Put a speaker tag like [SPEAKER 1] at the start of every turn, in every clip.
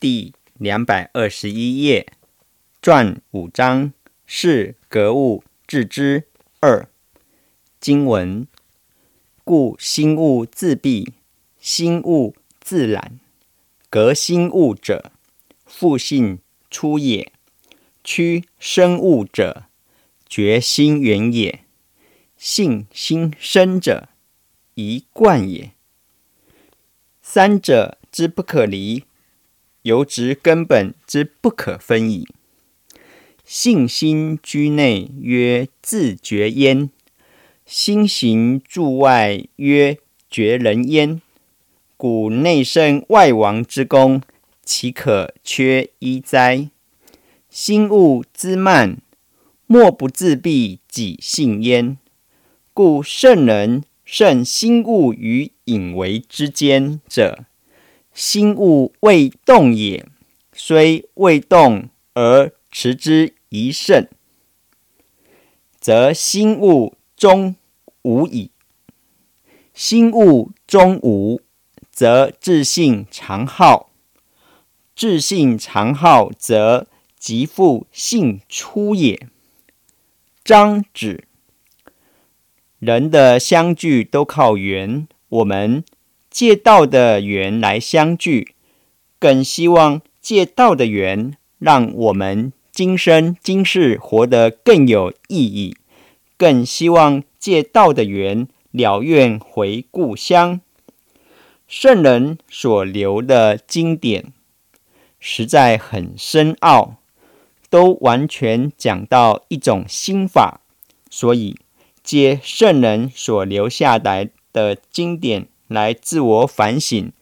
[SPEAKER 1] 第两百二十一页，传五章，是格物致知二经文。故心物自闭，心物自懒。格心物者，复性出也；屈生物者，觉心源也。性心生者，一贯也。三者之不可离。由之根本之不可分矣。性心居内，曰自觉焉；心行住外，曰觉人焉。故内圣外王之功，岂可缺一哉？心物之慢，莫不自闭己性焉。故圣人胜心物与隐为之间者。心物未动也，虽未动而持之一胜，则心物终无矣。心物终无，则自性常好；自性常好，则即复性出也。张子，人的相聚都靠缘，我们。借道的缘来相聚，更希望借道的缘让我们今生今世活得更有意义，更希望借道的缘了愿回故乡。圣人所留的经典实在很深奥，都完全讲到一种心法，所以借圣人所留下来的经典。来自我反省，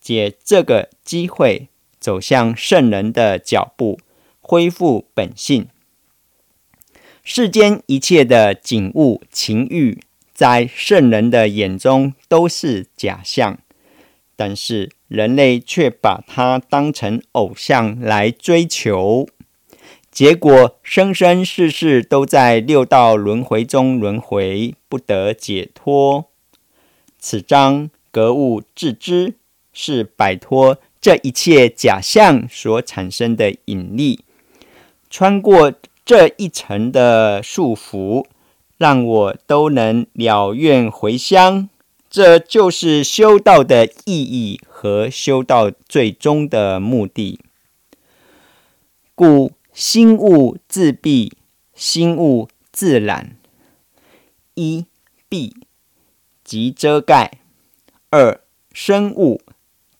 [SPEAKER 1] 借这个机会走向圣人的脚步，恢复本性。世间一切的景物、情欲，在圣人的眼中都是假象，但是人类却把它当成偶像来追求，结果生生世世都在六道轮回中轮回，不得解脱。此章。格物致知，是摆脱这一切假象所产生的引力，穿过这一层的束缚，让我都能了愿回乡。这就是修道的意义和修道最终的目的。故心物自闭，心物自然。一闭即遮盖。二生物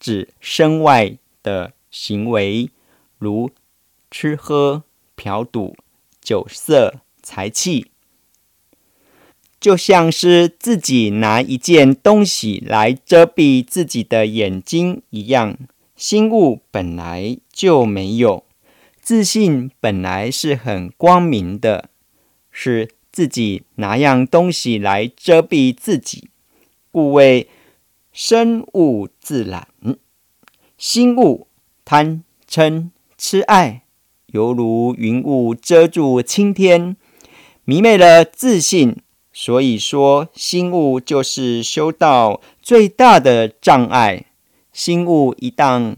[SPEAKER 1] 指身外的行为，如吃喝、嫖赌、酒色、财气，就像是自己拿一件东西来遮蔽自己的眼睛一样。心物本来就没有自信，本来是很光明的，是自己拿样东西来遮蔽自己，故谓。生物自懒，心物贪嗔痴爱，犹如云雾遮住青天，迷昧了自信。所以说，心物就是修道最大的障碍。心物一旦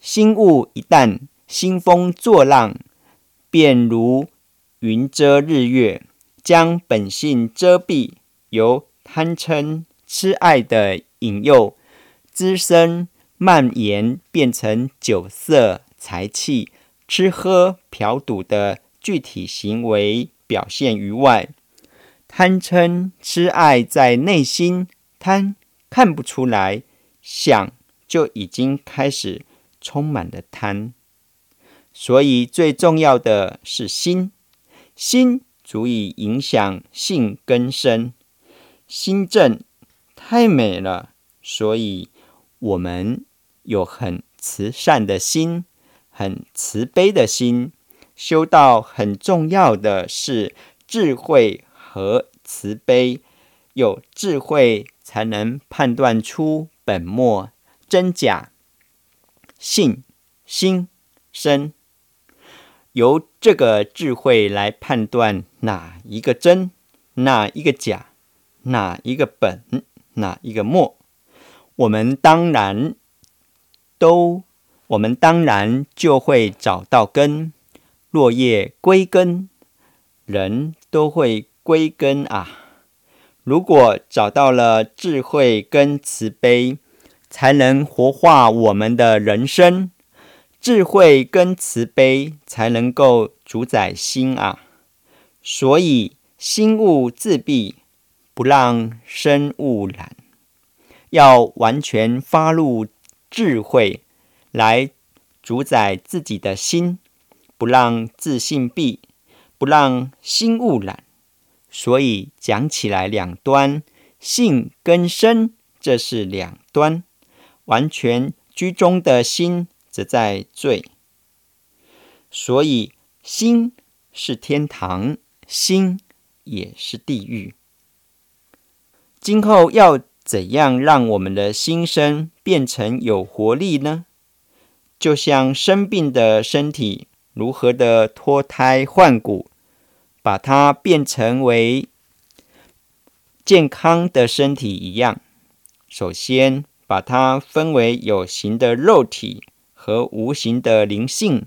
[SPEAKER 1] 心物一旦兴风作浪，便如云遮日月，将本性遮蔽，由贪嗔痴爱的。引诱滋生蔓延，变成酒色财气、吃喝嫖赌的具体行为表现于外。贪嗔痴爱在内心，贪看不出来，想就已经开始充满了贪。所以最重要的是心，心足以影响性根深。心正太美了。所以，我们有很慈善的心，很慈悲的心。修道很重要的是智慧和慈悲，有智慧才能判断出本末真假，性心身。由这个智慧来判断哪一个真，哪一个假，哪一个本，哪一个末。我们当然都我们当然就会找到根。落叶归根，人都会归根啊。如果找到了智慧跟慈悲，才能活化我们的人生。智慧跟慈悲才能够主宰心啊。所以心物自闭，不让身物染。要完全发露智慧，来主宰自己的心，不让自信闭，不让心污染。所以讲起来两端，性跟身，这是两端。完全居中的心，则在最。所以心是天堂，心也是地狱。今后要怎样让我们的心身变成有活力呢？就像生病的身体如何的脱胎换骨。把它变成为健康的身体一样，首先把它分为有形的肉体和无形的灵性。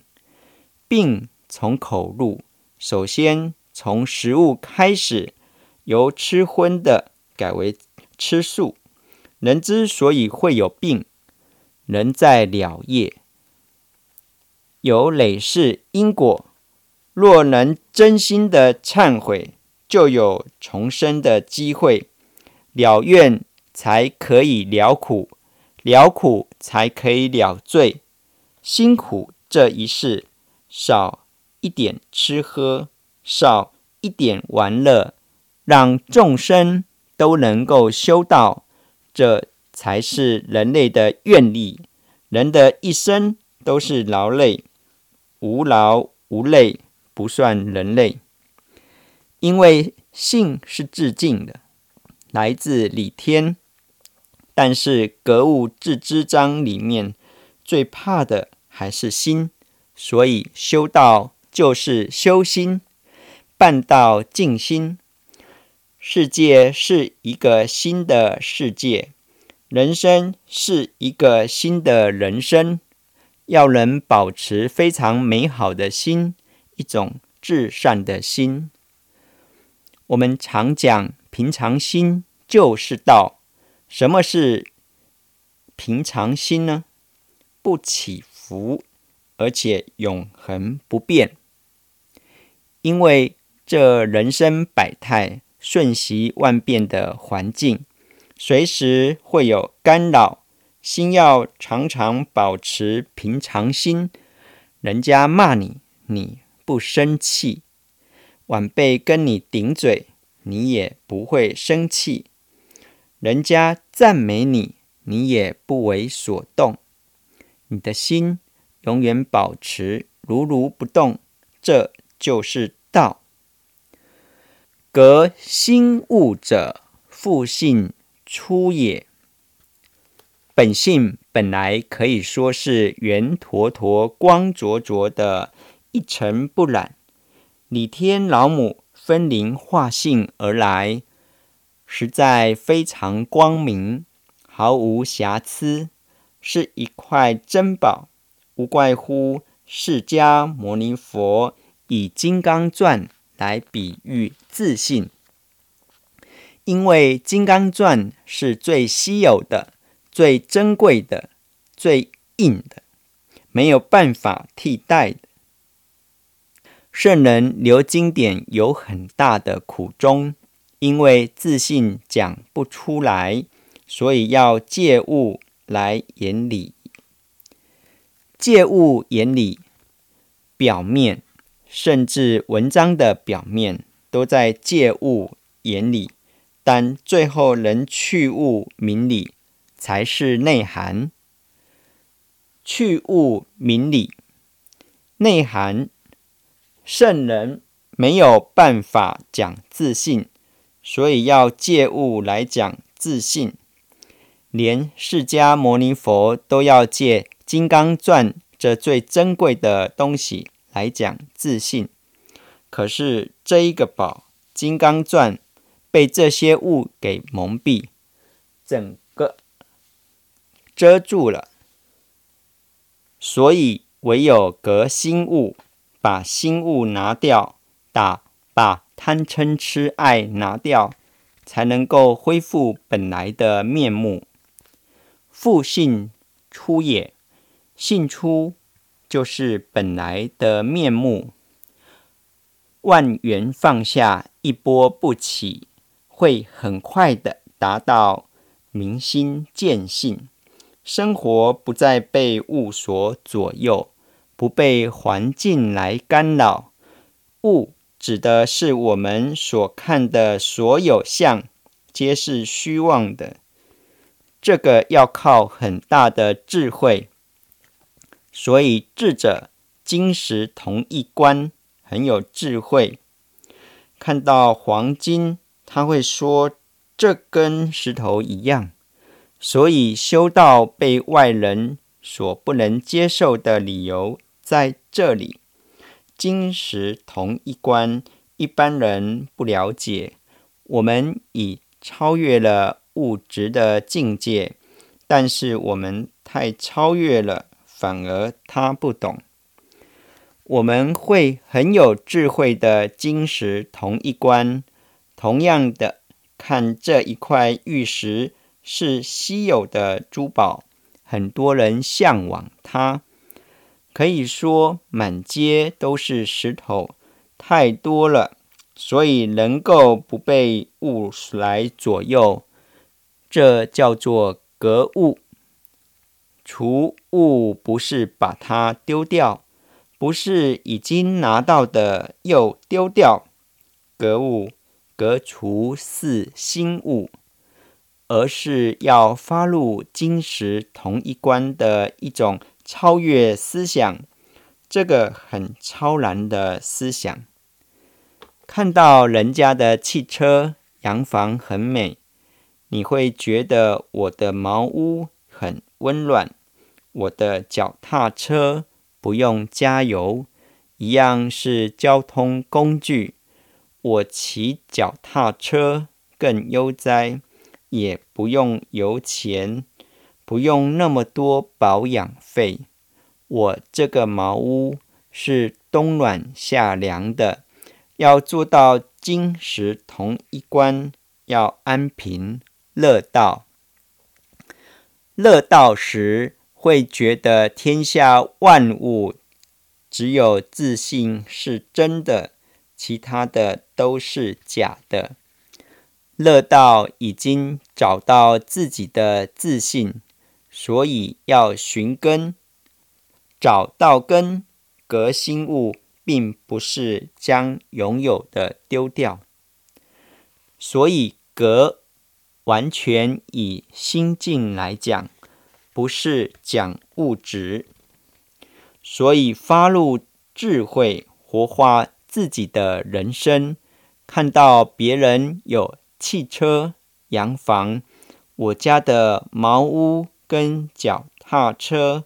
[SPEAKER 1] 病从口入，首先从食物开始，由吃荤的改为吃素。人之所以会有病，人在了业，有累世因果。若能真心的忏悔，就有重生的机会。了愿才可以了苦，了苦才可以了罪。辛苦这一世，少一点吃喝，少一点玩乐，让众生都能够修道，这才是人类的愿力。人的一生都是劳累，无劳无累。不算人类，因为性是致敬的，来自李天。但是格物致知章里面最怕的还是心，所以修道就是修心，办道静心。世界是一个新的世界，人生是一个新的人生，要能保持非常美好的心。一种至善的心，我们常讲平常心就是道。什么是平常心呢？不起伏，而且永恒不变。因为这人生百态、瞬息万变的环境，随时会有干扰，心要常常保持平常心。人家骂你，你。不生气，晚辈跟你顶嘴，你也不会生气；人家赞美你，你也不为所动。你的心永远保持如如不动，这就是道。革心物者，复性出也。本性本来可以说是圆坨坨、光灼灼的。一尘不染，李天老母分灵化性而来，实在非常光明，毫无瑕疵，是一块珍宝。无怪乎释迦牟尼佛以《金刚钻》来比喻自信，因为《金刚钻》是最稀有的、最珍贵的、最硬的，没有办法替代的。圣人留经典有很大的苦衷，因为自信讲不出来，所以要借物来言理。借物言理，表面甚至文章的表面都在借物言理，但最后能去物明理，才是内涵。去物明理，内涵。圣人没有办法讲自信，所以要借物来讲自信。连释迦牟尼佛都要借《金刚钻》这最珍贵的东西来讲自信。可是这一个宝《金刚钻》被这些物给蒙蔽，整个遮住了。所以唯有革心物，把心物拿掉，打把贪嗔痴爱拿掉，才能够恢复本来的面目。复性出也，性出就是本来的面目。万缘放下，一波不起，会很快的达到明心见性，生活不再被物所左右，不被环境来干扰。物指的是我们所看的所有相，皆是虚妄的。这个要靠很大的智慧，所以智者金石同一观。很有智慧，看到黄金，他会说这跟石头一样。所以修道被外人所不能接受的理由在这里。金石同一关，一般人不了解。我们已超越了物质的境界，但是我们太超越了，反而他不懂。我们会很有智慧的金石同一关，同样的看这一块玉石是稀有的珠宝，很多人向往它。可以说满街都是石头，太多了，所以能够不被物来左右，这叫做格物。除物不是把它丢掉。不是已经拿到的又丢掉，格物格除是新物，而是要发入金石同一观的一种超越思想，这个很超然的思想。看到人家的汽车、洋房很美，你会觉得我的茅屋很温暖，我的脚踏车。不用加油，一样是交通工具。我骑脚踏车更悠哉，也不用油钱，不用那么多保养费。我这个茅屋是冬暖夏凉的，要做到金石同一关，要安平乐道。乐道时。会觉得天下万物只有自信是真的，其他的都是假的。乐道已经找到自己的自信，所以要寻根，找到根，革新物，并不是将拥有的丢掉。所以革完全以心境来讲。不是讲物质，所以发露智慧，活化自己的人生。看到别人有汽车、洋房，我家的茅屋跟脚踏车，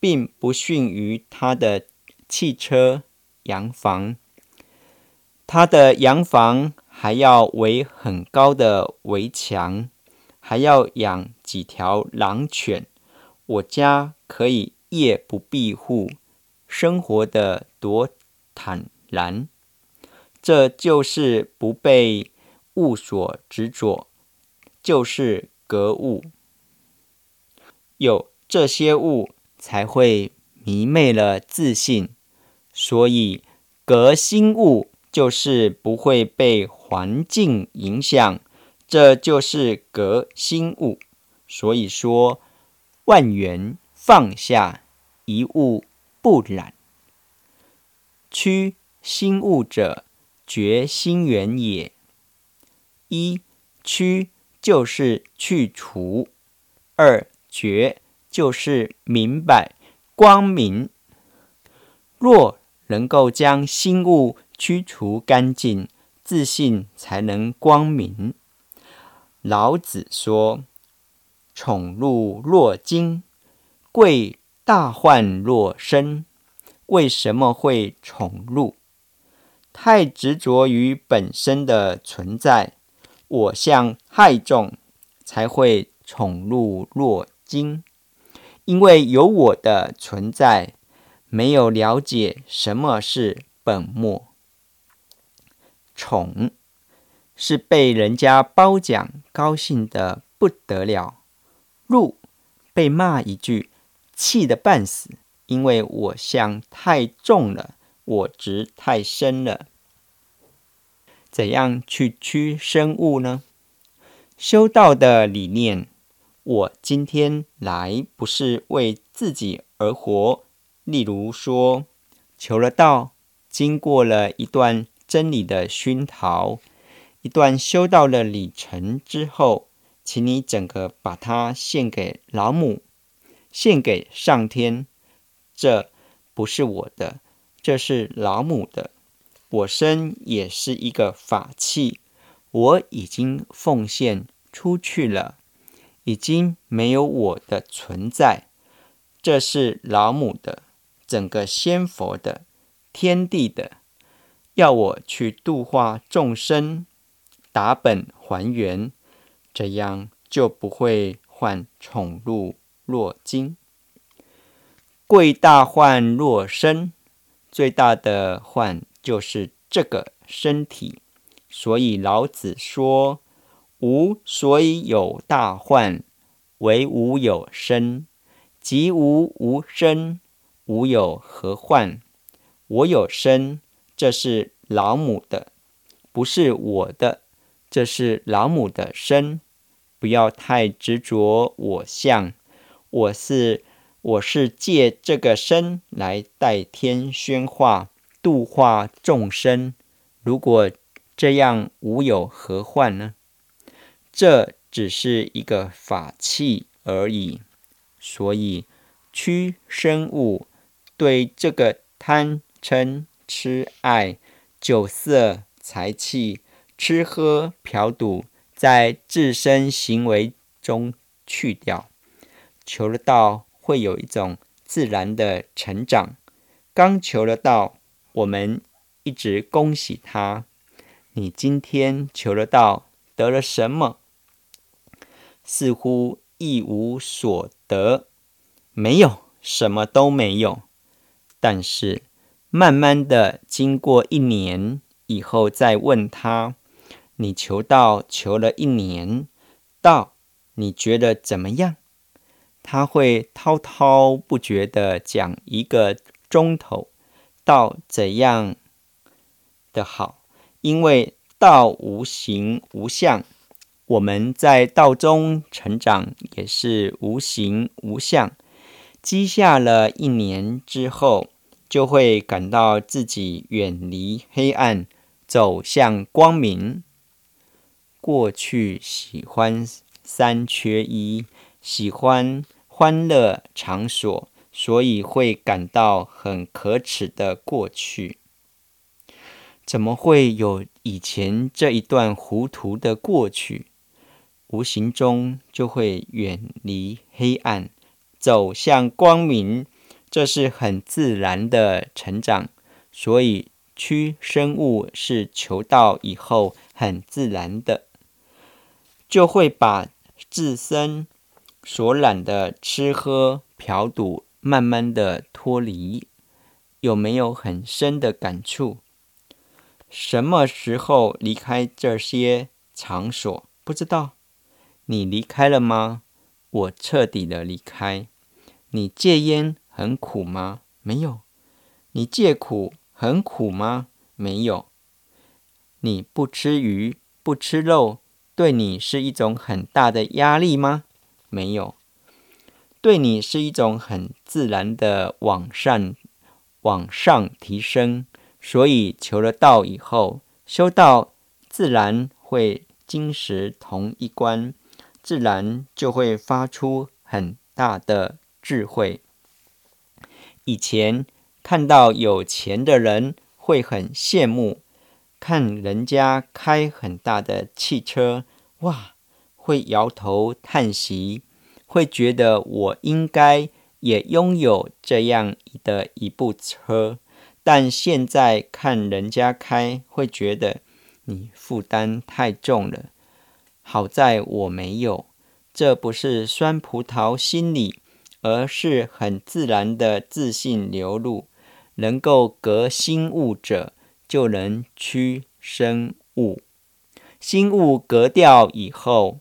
[SPEAKER 1] 并不逊于他的汽车、洋房。他的洋房还要围很高的围墙，还要养几条狼犬。我家可以夜不闭户，生活的多坦然。这就是不被物所执着，就是格物。有这些物，才会迷昧了自信。所以革新物，就是不会被环境影响，这就是革新物。所以说。万缘放下，一物不染。趋心物者，觉心缘也。一趋就是去除，二觉就是明白光明。若能够将心物驱除干净，自信才能光明。老子说。宠辱若惊，贵大患若身。为什么会宠辱？太执着于本身的存在，我相太重，才会宠辱若惊。因为有我的存在，没有了解什么是本末。宠是被人家褒奖，高兴的不得了；被骂一句，气得半死，因为我相太重了，我执太深了。怎样去驱生物呢？修道的理念，我今天来不是为自己而活。例如说，求了道，经过了一段真理的熏陶，一段修道的里程之后，请你整个把它献给老母，献给上天。这不是我的，这是老母的。我身也是一个法器，我已经奉献出去了，已经没有我的存在。这是老母的，整个仙佛的，天地的，要我去度化众生，打本还原，这样就不会患宠辱若惊。贵大患若身，最大的患。就是这个身体，所以老子说：“无所以有大患，唯吾有身。即无无身，吾有何患？我有身，这是老母的，不是我的，这是老母的身。不要太执着我相，我是我是借这个身来代天宣化。”度化众生，如果这样无有何患呢？这只是一个法器而已。所以屈生物对这个贪嗔痴爱酒色财气、吃喝嫖赌，在自身行为中去掉，求了道会有一种自然的成长。刚求了道。我们一直恭喜他，你今天求了道，得了什么？似乎一无所得，没有什么都没有。但是慢慢的，经过一年以后，再问他，你求道求了一年，道你觉得怎么样？他会滔滔不绝的讲一个钟头。道怎样的好？因为道无形无相，我们在道中成长也是无形无相。积下了一年之后，就会感到自己远离黑暗，走向光明。过去喜欢三缺一，喜欢欢乐场所。所以会感到很可耻的过去，怎么会有以前这一段糊涂的过去？无形中就会远离黑暗，走向光明，这是很自然的成长。所以趋生物是求道以后很自然的，就会把自身所染的吃喝嫖赌。慢慢的脱离，有没有很深的感触？什么时候离开这些场所？不知道。你离开了吗？我彻底的离开。你戒烟很苦吗？没有。你戒苦很苦吗？没有。你不吃鱼不吃肉，对你是一种很大的压力吗？没有。对你是一种很自然的往上、往上提升，所以求了道以后，修道自然会金石同一关，自然就会发出很大的智慧。以前看到有钱的人会很羡慕，看人家开很大的汽车，哇，会摇头叹息。会觉得我应该也拥有这样的一部车，但现在看人家开，会觉得你负担太重了。好在我没有，这不是酸葡萄心理，而是很自然的自信流露。能够隔心物者，就能驱生物。心物隔掉以后，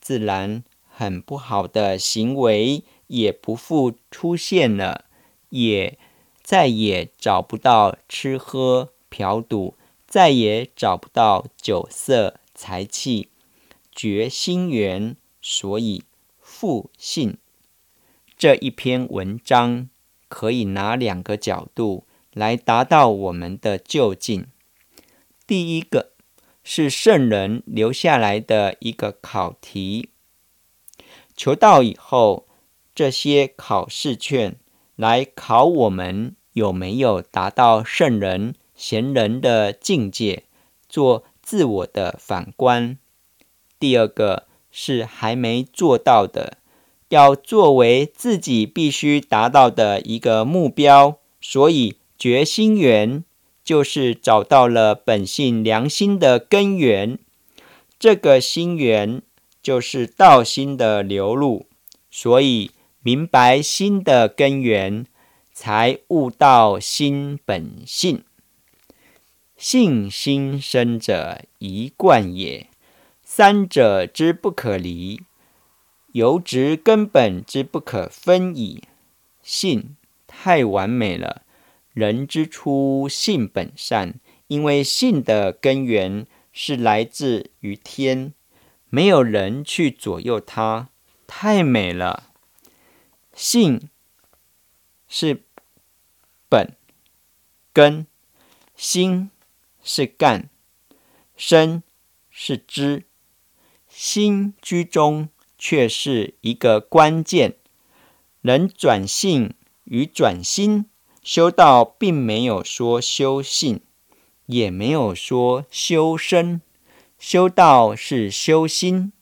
[SPEAKER 1] 自然很不好的行为也不复出现了，也再也找不到吃喝嫖赌，再也找不到酒色财气，绝心缘。所以复性这一篇文章。可以拿两个角度来达到我们的就近。第一个是圣人留下来的一个考题，求道以后，这些考试卷来考我们有没有达到圣人贤人的境界，做自我的反观。第二个是还没做到的。要作为自己必须达到的一个目标，所以觉心源就是找到了本性良心的根源。这个心源就是道心的流露，所以明白心的根源，才悟到心本性。性心生者一贯也，三者之不可离。由直根本之不可分矣。性太完美了，人之初性本善，因为性的根源是来自于天，没有人去左右它，太美了。性是本根，心是干，身是知，心居中。却是一个关键。能转性与转心，修道并没有说修性，也没有说修身。修道是修心，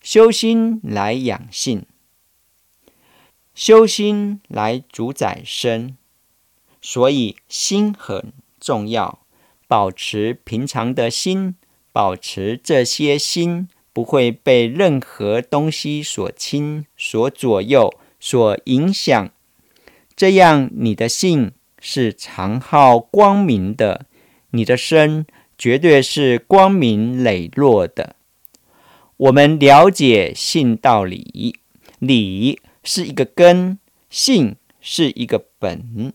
[SPEAKER 1] 修心来养性，修心来主宰身。所以心很重要，保持平常的心，保持这些心。不会被任何东西所侵、所左右、所影响，这样你的性是常好光明的，你的身绝对是光明磊落的。我们了解性道理，理是一个根，性是一个本，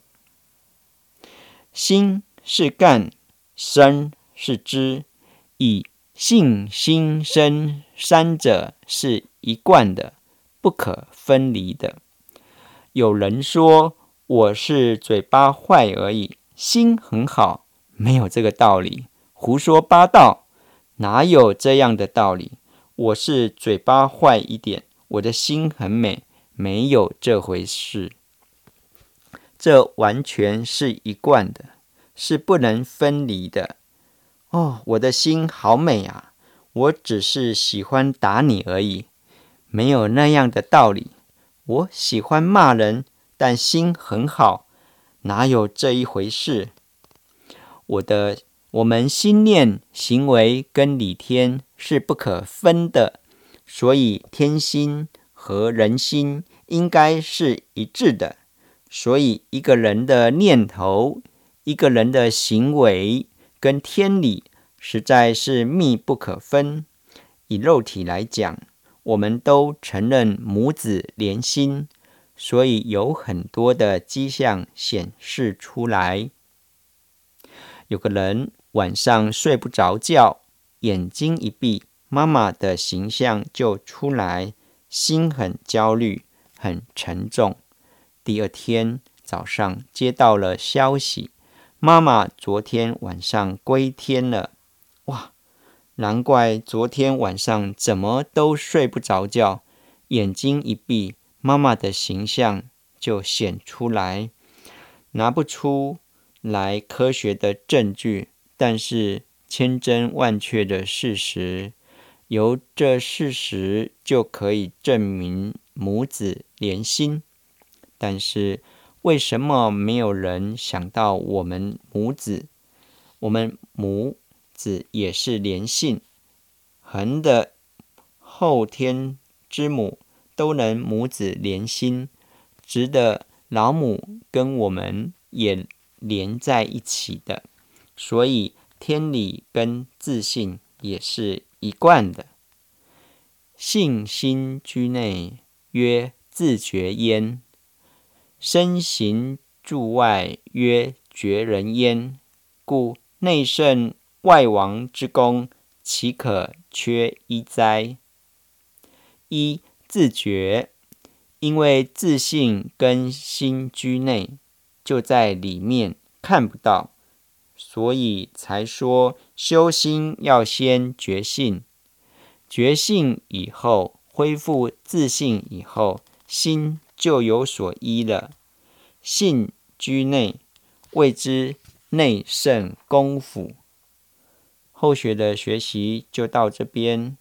[SPEAKER 1] 心是干，身是知，以。性、心、身三者是一贯的，不可分离的。有人说我是嘴巴坏而已，心很好，没有这个道理，胡说八道，哪有这样的道理？我是嘴巴坏一点，我的心很美，没有这回事。这完全是一贯的，是不能分离的。哦，我的心好美啊！我只是喜欢打你而已，没有那样的道理。我喜欢骂人，但心很好，哪有这一回事？我的，我们心念行为跟理天是不可分的，所以天心和人心应该是一致的。所以一个人的念头，一个人的行为。跟天理实在是密不可分。以肉体来讲，我们都承认母子连心，所以有很多的迹象显示出来。有个人晚上睡不着觉，眼睛一闭，妈妈的形象就出来，心很焦虑，很沉重。第二天早上接到了消息。妈妈昨天晚上归天了，哇！难怪昨天晚上怎么都睡不着觉，眼睛一闭，妈妈的形象就显出来，拿不出来科学的证据，但是千真万确的事实，由这事实就可以证明母子连心，但是。为什么没有人想到我们母子？我们母子也是连性，恒的后天之母都能母子连心，值得老母跟我们也连在一起的，所以天理跟自信也是一贯的。性心居内，曰自觉焉；身行住外，曰觉人焉。故内圣外王之功，岂可缺一哉？一自觉。因为自信跟心居内，就在里面看不到，所以才说修心要先觉性，觉性以后恢复自信以后，心就有所依了。性居内，谓之内圣功夫。后续的学习就到这边。